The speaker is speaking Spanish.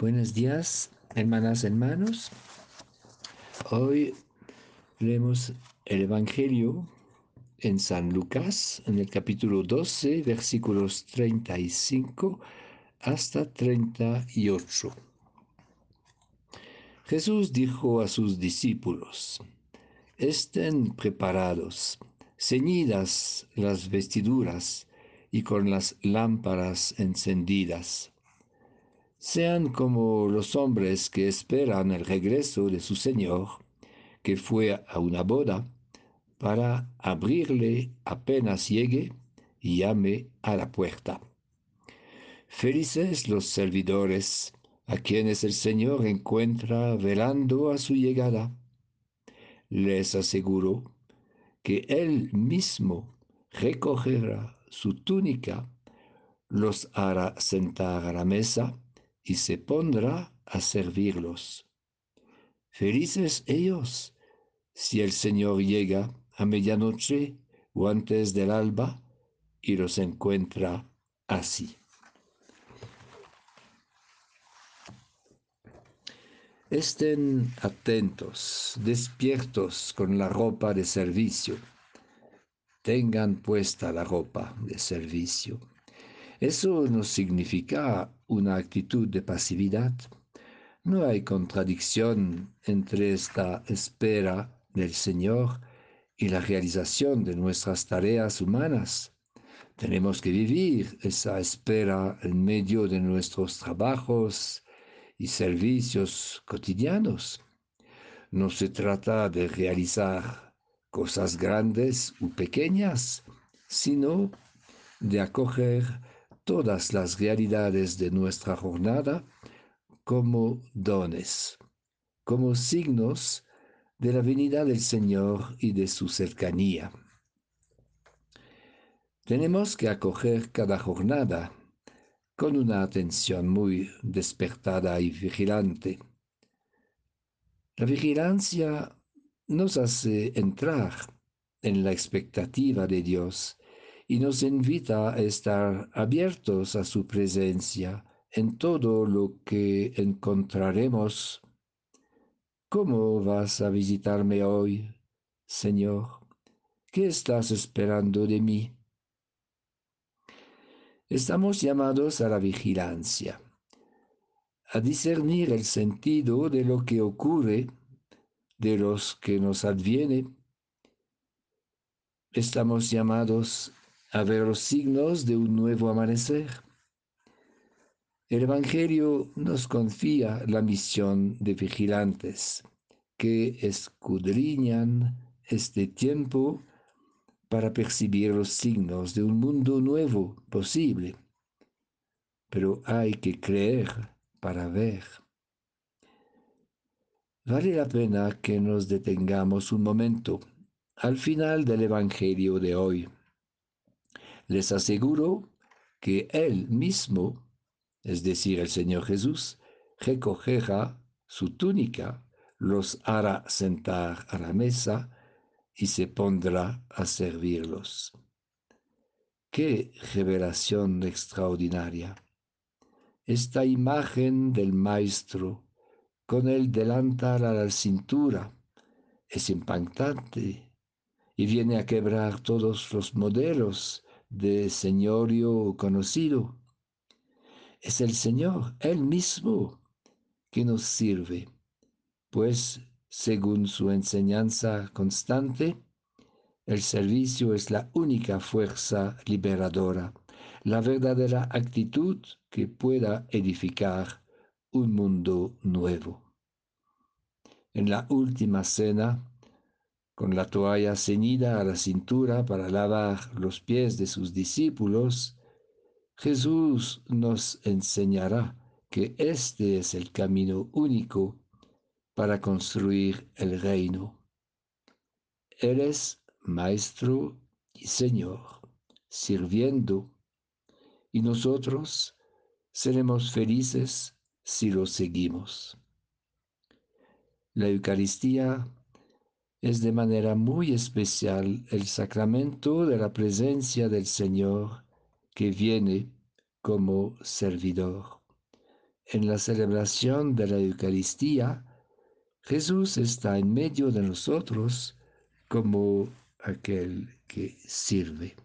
Buenos días, hermanas, hermanos. Hoy leemos el Evangelio en San Lucas, en el capítulo 12, versículos 35 hasta 38. Jesús dijo a sus discípulos, estén preparados, ceñidas las vestiduras y con las lámparas encendidas sean como los hombres que esperan el regreso de su Señor, que fue a una boda, para abrirle apenas llegue y llame a la puerta. Felices los servidores a quienes el Señor encuentra velando a su llegada. Les aseguro que Él mismo recogerá su túnica, los hará sentar a la mesa, y se pondrá a servirlos. Felices ellos si el Señor llega a medianoche o antes del alba y los encuentra así. Estén atentos, despiertos con la ropa de servicio. Tengan puesta la ropa de servicio. Eso no significa una actitud de pasividad. No hay contradicción entre esta espera del Señor y la realización de nuestras tareas humanas. Tenemos que vivir esa espera en medio de nuestros trabajos y servicios cotidianos. No se trata de realizar cosas grandes u pequeñas, sino de acoger todas las realidades de nuestra jornada como dones, como signos de la venida del Señor y de su cercanía. Tenemos que acoger cada jornada con una atención muy despertada y vigilante. La vigilancia nos hace entrar en la expectativa de Dios y nos invita a estar abiertos a su presencia en todo lo que encontraremos. ¿Cómo vas a visitarme hoy, Señor? ¿Qué estás esperando de mí? Estamos llamados a la vigilancia, a discernir el sentido de lo que ocurre, de los que nos adviene. Estamos llamados a ver los signos de un nuevo amanecer. El Evangelio nos confía la misión de vigilantes que escudriñan este tiempo para percibir los signos de un mundo nuevo posible. Pero hay que creer para ver. Vale la pena que nos detengamos un momento al final del Evangelio de hoy les aseguro que Él mismo, es decir, el Señor Jesús, recogerá su túnica, los hará sentar a la mesa y se pondrá a servirlos. ¡Qué revelación extraordinaria! Esta imagen del Maestro con el delantal a la cintura es impactante y viene a quebrar todos los modelos de señorio conocido. Es el Señor, Él mismo, que nos sirve, pues según su enseñanza constante, el servicio es la única fuerza liberadora, la verdadera actitud que pueda edificar un mundo nuevo. En la última cena, con la toalla ceñida a la cintura para lavar los pies de sus discípulos, Jesús nos enseñará que este es el camino único para construir el reino. Él es Maestro y Señor, sirviendo, y nosotros seremos felices si lo seguimos. La Eucaristía es de manera muy especial el sacramento de la presencia del Señor que viene como servidor. en la celebración de la Eucaristía, Jesús está en medio de nosotros como aquel que sirve.